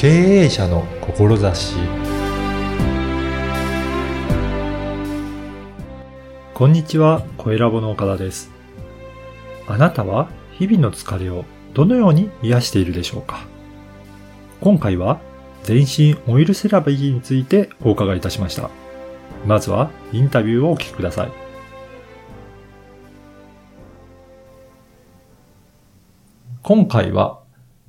経営者の志こんにちは、小ラボの岡田です。あなたは日々の疲れをどのように癒しているでしょうか？今回は全身オイルセラピーについてお伺いいたしました。まずはインタビューをお聞きください。今回は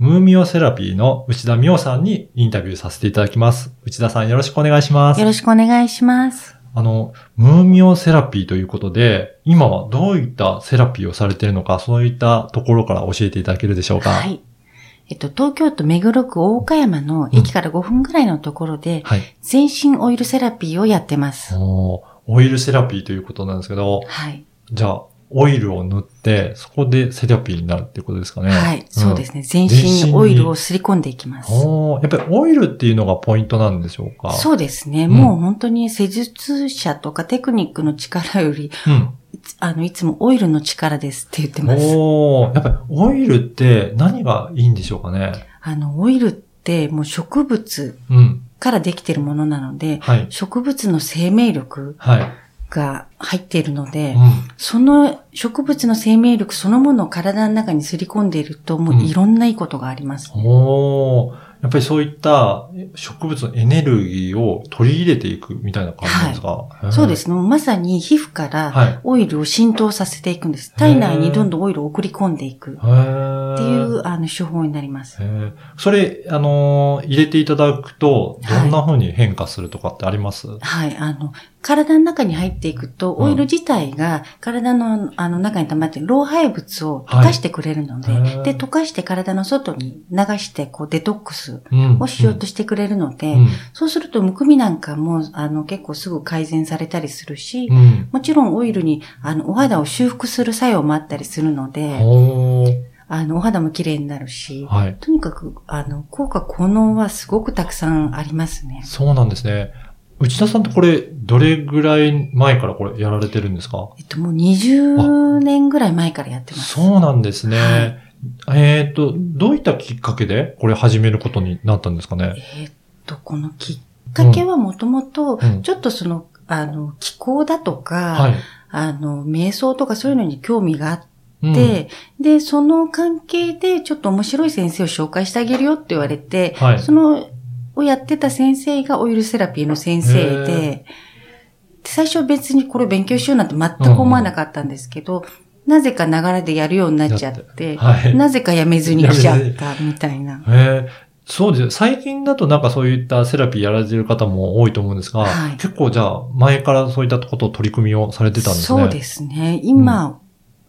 ムーミオセラピーの内田美桜さんにインタビューさせていただきます。内田さんよろしくお願いしますよ。ろしくお願いします。あの、ムーミオセラピーということで、今はどういったセラピーをされているのか、そういったところから教えていただけるでしょうか。はい。えっと、東京都目黒区大岡山の駅から5分ぐらいのところで、はい。全身オイルセラピーをやってます。おーオイルセラピーということなんですけど、はい。じゃあ、オイルを塗って、そこでセラピーになるっていうことですかね。はい。そうですね。ね。全全身に身オイルをすり込んでいきます。おーやっぱりオイルっていうのがポイントなんでしょうか？そうですね。んもう本当に施術者とかテクニックの力より、うん。あの、いつもオイルの力ですって言ってます。おーやっぱりオイルって何がいいんでしょうかね？あの、オイルってもう植物うん。からできてるものなので、はい。植物の生命力はい。が入っているので、うん。その植物の生命力そのものを体の中にすり込んでいると、もういろんないいことがあります。おーやっぱりそういった植物のエネルギーを取り入れていくみたいな感じなんですか、へーそうですね。まさに皮膚からはい。オイルを浸透させていくんです。体内にどんどんオイルを送り込んでいく。っていうあの手法になります。それ、あのー入れていただくと、どんな風に変化するとかってあります、はい。あの、体の中に入っていくと、うん。オイル自体が体のあの中に溜まっている老廃物を溶かしてくれるので、はいで、溶かして体の外に流して、こう、デトックスうんをしようとしてくれるので、うんそうすると、むくみなんかも、あの、結構すぐ改善されたりするし、うん。もちろんオイルに、あの、お肌を修復する作用もあったりするので、あの、お肌も綺麗になるし、はい。とにかく、あの、効果効能はすごくたくさんありますね。そうなんですね。内田さんってこれ、どれぐらい前からこれやられてるんですか？えっと、もう20年ぐらい前からやってます。そうなんですね。はいえっ、と、どういったきっかけでこれ始めることになったんですかね？えっと、このきっかけはもともとうん、ちょっとその、あの、気候だとか、はい。あの、瞑想とかそういうのに興味があって、うん。で、で、その関係でちょっと面白い先生を紹介してあげるよって言われて、はい。その、をやってた先生がオイルセラピーの先生へで、最初は別にこれ勉強しようなんて全く思わなかったんですけど、なぜか流れでやるようになっちゃって、はい。なぜかやめずに来ちゃったみたいな。へえそうですよ。最近だとなんかそういったセラピーやられてる方も多いと思うんですが、はい結構じゃあ前からそういったことを取り組みをされてたんですね。そうですね。今、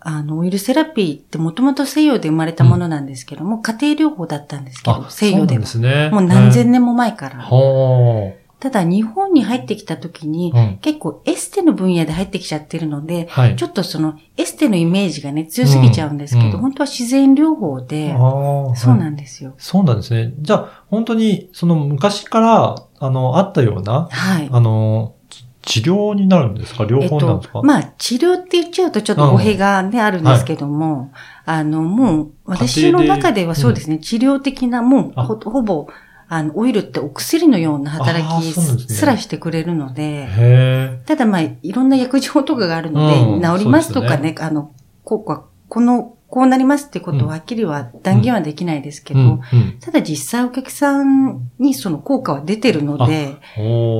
あの、オイルセラピーってもともと西洋で生まれたものなんですけども、家庭療法だったんですけどあ、、西洋ではそうで。すね。もう何千年も前から。ほただ日本に入ってきた時にう。、うん。結構エステの分野で入ってきちゃってるので、はい。ちょっとそのエステのイメージがね、強すぎちゃうんですけど、うんうん本当は自然療法で、そうはいなんですよ。そうなんですね。じゃあ、本当に、その昔から、あの、あったような、はい。あの、ち治療になるんですか？療法なんですか、と、まあ、治療って言っちゃうとちょっと語弊がね、あるんですけども、あの、もう、私の中ではそうですね、治療的な、もうほぼ、あの、オイルってお薬のような働きすらしてくれるので、へえ。ただまあ、いろんな薬事法とかがあるので、うん治りますとかそうね、あの、効果、この、こうなりますってことははっきりは断言はできないですけど、うん、うん。ただ実際お客さんにその効果は出てるので、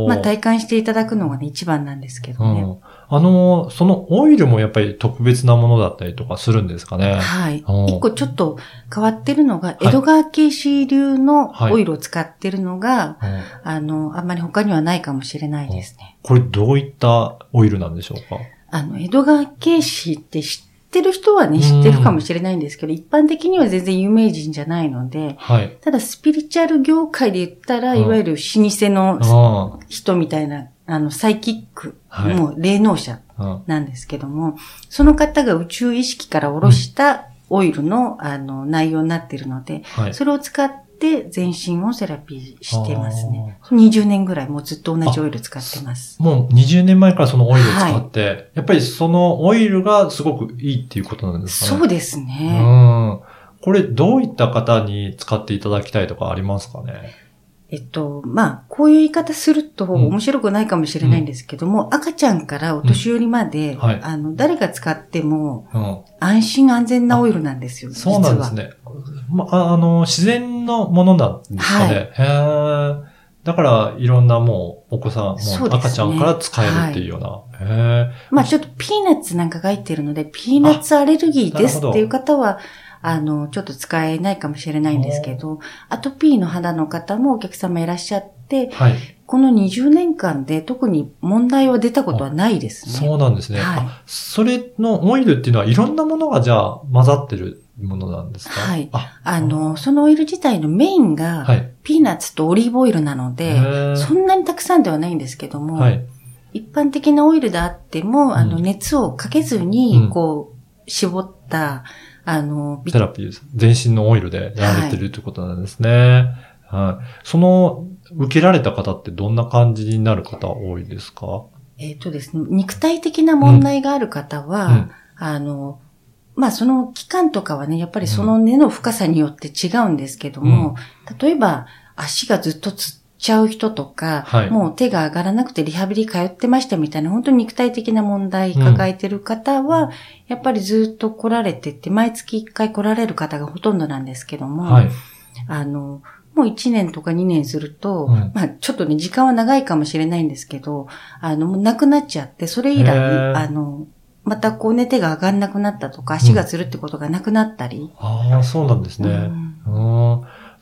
まあ体感していただくのがね、一番なんですけどね。うん。あの、そのオイルもやっぱり特別なものだったりとかするんですかね。はいうん。一個ちょっと変わってるのが、い江戸川慶氏流のはいオイルを使ってるのが、うんあの、あんまり他にはないかもしれないですね。これどういったオイルなんでしょうか？あの、江戸川慶氏って知ってる人はね、うん知ってるかもしれないんですけど、一般的には全然有名人じゃないので、はい。ただスピリチュアル業界で言ったら、うんいわゆる老舗のあ人みたいな、あの、サイキック、はいもう霊能者なんですけども、その方が宇宙意識から下ろしたオイルの、あの、内容になっているので、はい。それを使って全身をセラピーしてますね。20年ぐらいもうずっと同じオイル使ってます。もう20年前からそのオイルを使って、やっぱりそのオイルがすごくいいっていうことなんですかね。そうですうね。ん。これどういった方に使っていただきたいとかありますかね？えっと、まあ、こういう言い方すると面白くないかもしれないんですけども、赤ちゃんからお年寄りまで、はいあの、誰が使ってもうん。安心安全なオイルなんですよ。そうなんですね。ま、ああの、自然のものなんですかね。へーだから、いろんなもう、お子さん、もそう赤ちゃんから使えるっていうような。へー実は。まあ、ちょっとピーナッツなんかが入ってるので、ピーナッツアレルギーですっていう方は、あの、ちょっと使えないかもしれないんですけど、アトピーの肌の方もお客様いらっしゃって、はい。この20年間で特に問題は出たことはないですね。そうなんですね。はいあそれのオイルっていうのはいろんなものがじゃあ混ざってるものなんですか？はいあ、あの、そのオイル自体のメインが、はい。ピーナッツとオリーブオイルなのへで、ーそんなにたくさんではないんですけども、はい。一般的なオイルであっても、あの、うん熱をかけずうんに、こう、絞った、あの、ビセラピーです。全身のオイルでやられてるということなんですね。はい。その、受けられた方ってどんな感じになる方多いですか？えっ、とですね、肉体的な問題がある方は、うんあの、まあ、その期間とかはね、やっぱりその根の深さによって違うんですけども、例えば、足がずっとつっちゃう人とか、はいもう手が上がらなくてリハビリ通ってましたみたいな、本当に肉体的な問題抱えてる方は、やっぱりずっと来られてて、毎月1回来られる方がほとんどなんですけども、はい。あの、もう1年とか2年すると、うんまあちょっとね、時間は長いかもしれないんですけど、あの、もうなくなっちゃって、それ以へ来、ーあの、またこうね、手が上がんなくなったとか、足がつるってことがなくなったり。ああ、そうなんですね。うんうん。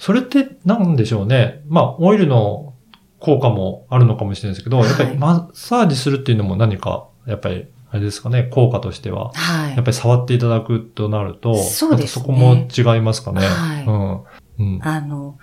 それって何でしょうね？まあ、オイルの効果もあるのかもしれないですけど、はいやっぱりマッサージするっていうのも何か、やっぱり、あれですかね、効果としては。はい。やっぱり触っていただくとなると、そうですねそこも違いますかね？はいうん。うん。あの、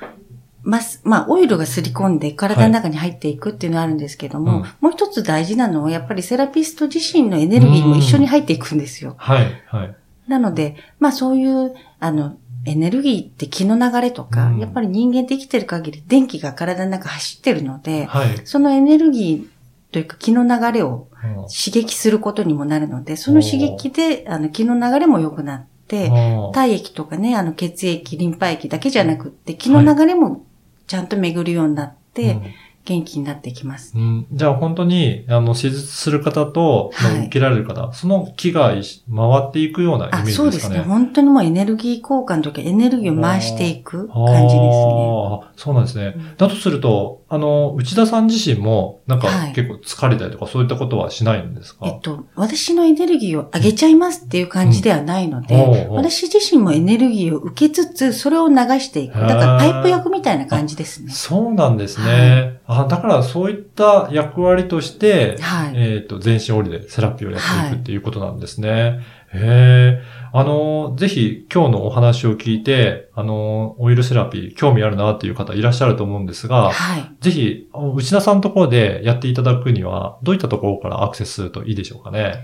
ま、まあ、オイルがすり込んで体の中に入っていくっていうのはあるんですけども、うんもう一つ大事なのは、やっぱりセラピスト自身のエネルギーも一緒に入っていくんですよ。はい、はい。なので、まあそういう、あの、エネルギーって気の流れとか、うん。やっぱり人間って生きてる限り電気が体の中走ってるので、はい。そのエネルギーというか気の流れをうん刺激することにもなるので、その刺激で、あの、気の流れも良くなって、体液とかね、あの、血液、リンパ液だけじゃなくって、気の流れもちゃんと巡るようになって、元気になってきます。うんうんじゃあ本当に、あの、手術する方と、はいまあ受けられる方、その気が回っていくようなイメあ、ージそうですね。ですかね。本当にもうエネルギー交換とかエネルギーを回していく感じですね。ああ、そうなんですね。だとすると、あの、内田さん自身も、なんかはい結構疲れたりとかそういったことはしないんですか、えっと、私のエネルギーを上げちゃいますっていう感じではないので、うんおうおう私自身もエネルギーを受けつつ、それを流していく。だからパイプ役みたいな感じですね。そうなんですね。あだからそういった役割として、はい。えっ、と、全身オイルでセラピーをやっていくっていうことなんですね。へえ。あの、ぜひ今日のお話を聞いて、あの、オイルセラピー興味あるなっていう方いらっしゃると思うんですが、はい。ぜひ、内田さんのところでやっていただくには、どういったところからアクセスするといいでしょうかね？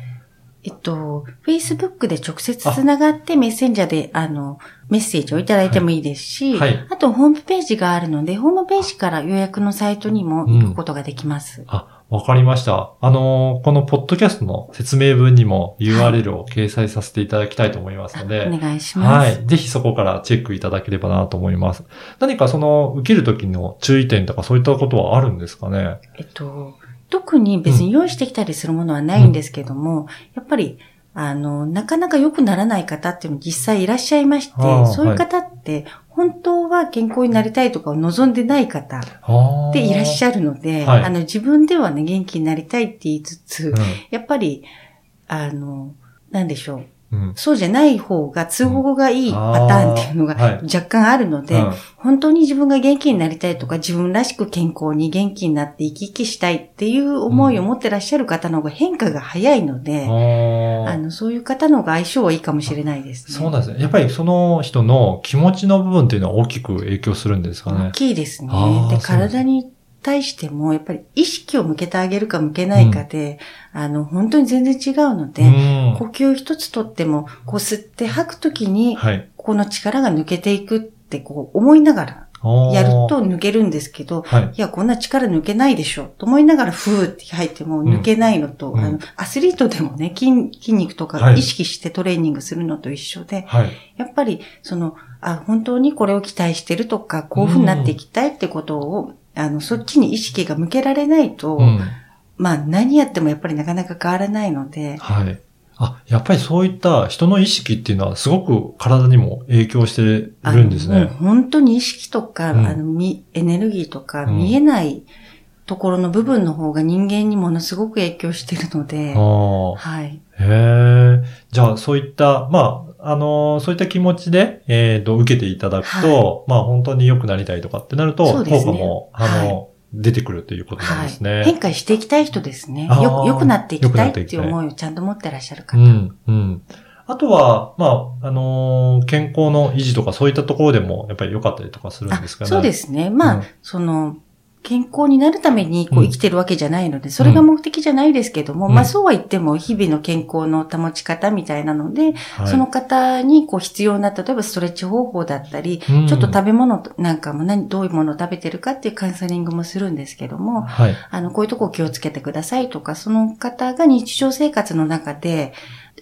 えっと、Facebook で直接つながってメッセンジャーで、あの、メッセージをいただいてもいいですし、はいあとホームページがあるので、ホームページから予約のサイトにも行くことができます。あ、わかりました。あの、このポッドキャストの説明文にも URL を掲載させていただきたいと思いますので、お願いします。はい。ぜひそこからチェックいただければなと思います。何かその、受けるときの注意点とかそういったことはあるんですかね？えっと、特に別に用意してきたりするものはないんですけども、やっぱり、あの、なかなか良くならない方っていうの実際いらっしゃいましてそういう方って、本当は健康になりたいとかを望んでない方ででいらっしゃゃるので、はいあの、自分ではね、元気になりたいって言いつつ、る。やっぱり、あの、なんでしょう。うん。うん。そうじゃない方が都合がいいパターンっていうのが若干あるので、うん本当に自分が元気になりたいとか、自分らしく健康に元気になって生き生きしたいっていう思いを持ってらっしゃる方の方が変化が早いので、あの、そういう方の方が相性はいいかもしれないですね。そうなんですね。やっぱりその人の気持ちの部分っていうのは大きく影響するんですか大ね。きいですね。で、体に対しても、やっぱり意識を向けてあげるか向けないかで、あの、本当に全然違うので、うん呼吸一つとっても、こう吸って吐くときに、はい。この力が抜けていくってこう思いながらやると抜けるんですけど、はい。いや、こんな力抜けないでしょ、と思いながら、ふーって入っても抜けないのと、うんあの、アスリートでもね、筋、筋肉とはいか意識してトレーニングするのと一緒で、はい。やっぱり、その、あ、本当にこれを期待してるとか、こういう風になっていきたいってことを、あの、そっちに意識が向けられないと、うん。まあ、何やってもやっぱりなかなか変わらないので、はい。あ、やっぱりそういった人の意識っていうのはすごく体にも影響しているんですね。本当に意識とか、うんあの、みエネルギーとか、うん見えないところの部分の方が人間にものすごく影響してるので。はい。へえ。じゃあ、そういった、まあ、あのーそういった気持ちで、えっ、と、受けていただくと、まあ、本当に良くなりたいとかってなると、効果も、あの、出てくるということなんですね。変化していきたい人ですね。よ、良くなっていきたいっていう思いをちゃんと持ってらっしゃる方。うん、うん。あとは、まあ、あのー健康の維持とかそういったところでも、やっぱり良かったりとかするんあですかね。そうですね。まあ、うんその、健康になるためにこううん生きてるわけじゃないので、それが目的じゃないですけども、うんまあそうは言っても日々の健康の保ち方みたいなので、はいその方にこう必要な、例えばストレッチ方法だったり、うんちょっと食べ物なんかも何、どういうものを食べてるかっていうカウンセリングもするんですけども、はい。あの、こういうとこを気をつけてくださいとか、その方が日常生活の中で、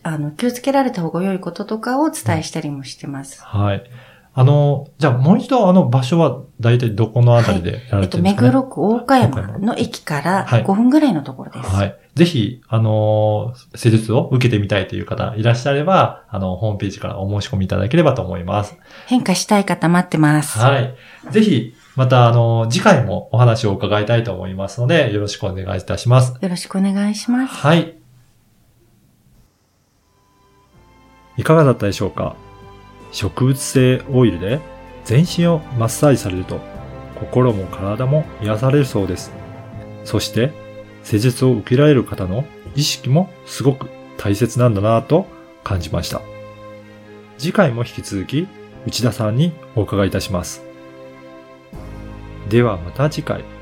あの、気をつけられた方が良いこととかをお伝えしたりもしてます。はい。あの、じゃあもう一度あの場所は大体どこのあたりでやらえっと、れてるんですかね、目黒区大岡山の駅からはい5分ぐらいのところです。はい。ぜひ、あのー施術を受けてみたいという方いらっしゃれば、あの、ホームページからお申し込みいただければと思います。変化したい方待ってます。はい。ぜひ、また、あの次回もお話を伺いたいと思いますので、よろしくお願いいたします。よろしくお願いします。はい。いかがだったでしょうか？植物性オイルで全身をマッサージされると心も体も癒されるそうです。そして施術を受けられる方の意識もすごく大切なんだなぁと感じました。次回も引き続き内田さんにお伺いいたします。ではまた次回。